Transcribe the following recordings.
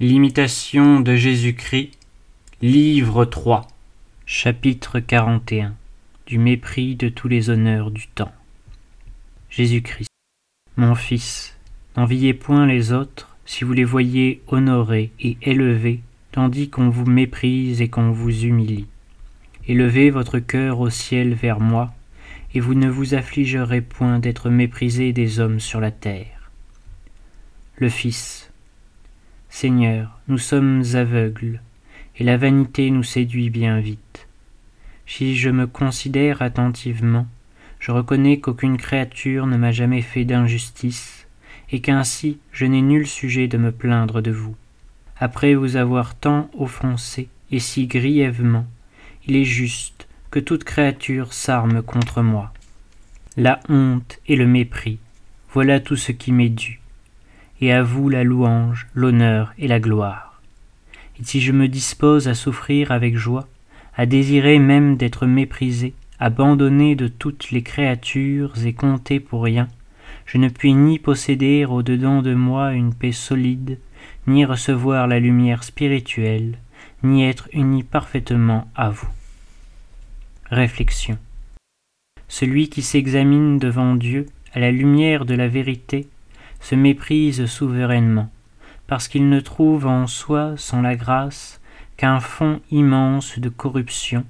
L'imitation de Jésus-Christ, livre 3, chapitre 41 Du mépris de tous les honneurs du temps. Jésus-Christ. Mon fils, n'enviez point les autres si vous les voyez honorés et élevés, tandis qu'on vous méprise et qu'on vous humilie. Élevez votre cœur au ciel vers moi, et vous ne vous affligerez point d'être méprisé des hommes sur la terre. Le Fils. Seigneur, nous sommes aveugles, et la vanité nous séduit bien vite. Si je me considère attentivement, je reconnais qu'aucune créature ne m'a jamais fait d'injustice, et qu'ainsi je n'ai nul sujet de me plaindre de vous. Après vous avoir tant offensé, et si grièvement, il est juste que toute créature s'arme contre moi. La honte et le mépris, voilà tout ce qui m'est dû et à vous la louange, l'honneur et la gloire. Et si je me dispose à souffrir avec joie, à désirer même d'être méprisé, abandonné de toutes les créatures et compté pour rien, je ne puis ni posséder au-dedans de moi une paix solide, ni recevoir la lumière spirituelle, ni être uni parfaitement à vous. Réflexion. Celui qui s'examine devant Dieu à la lumière de la vérité se méprise souverainement, parce qu'il ne trouve en soi, sans la grâce, qu'un fond immense de corruption,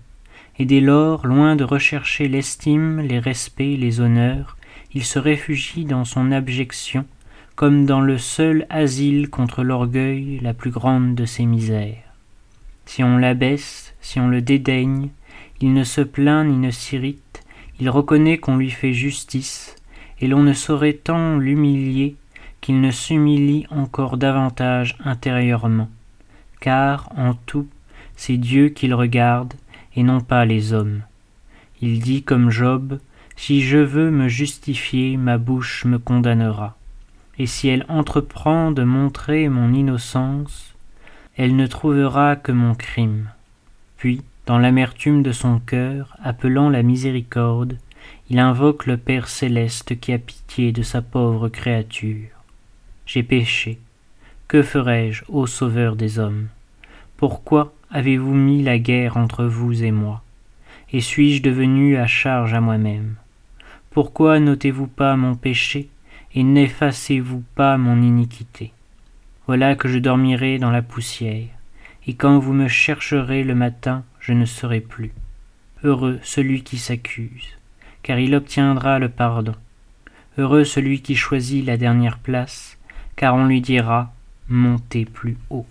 et dès lors, loin de rechercher l'estime, les respects, les honneurs, il se réfugie dans son abjection, comme dans le seul asile contre l'orgueil la plus grande de ses misères. Si on l'abaisse, si on le dédaigne, il ne se plaint ni ne s'irrite, il reconnaît qu'on lui fait justice, et l'on ne saurait tant l'humilier qu'il ne s'humilie encore davantage intérieurement, car en tout c'est Dieu qu'il regarde et non pas les hommes. Il dit comme Job, Si je veux me justifier, ma bouche me condamnera, et si elle entreprend de montrer mon innocence, elle ne trouvera que mon crime. Puis, dans l'amertume de son cœur, appelant la miséricorde, il invoque le Père céleste qui a pitié de sa pauvre créature. J'ai péché. Que ferai-je, ô Sauveur des hommes? Pourquoi avez-vous mis la guerre entre vous et moi? Et suis-je devenu à charge à moi-même? Pourquoi notez-vous pas mon péché et n'effacez-vous pas mon iniquité? Voilà que je dormirai dans la poussière, et quand vous me chercherez le matin, je ne serai plus. Heureux celui qui s'accuse, car il obtiendra le pardon. Heureux celui qui choisit la dernière place, car on lui dira Montez plus haut.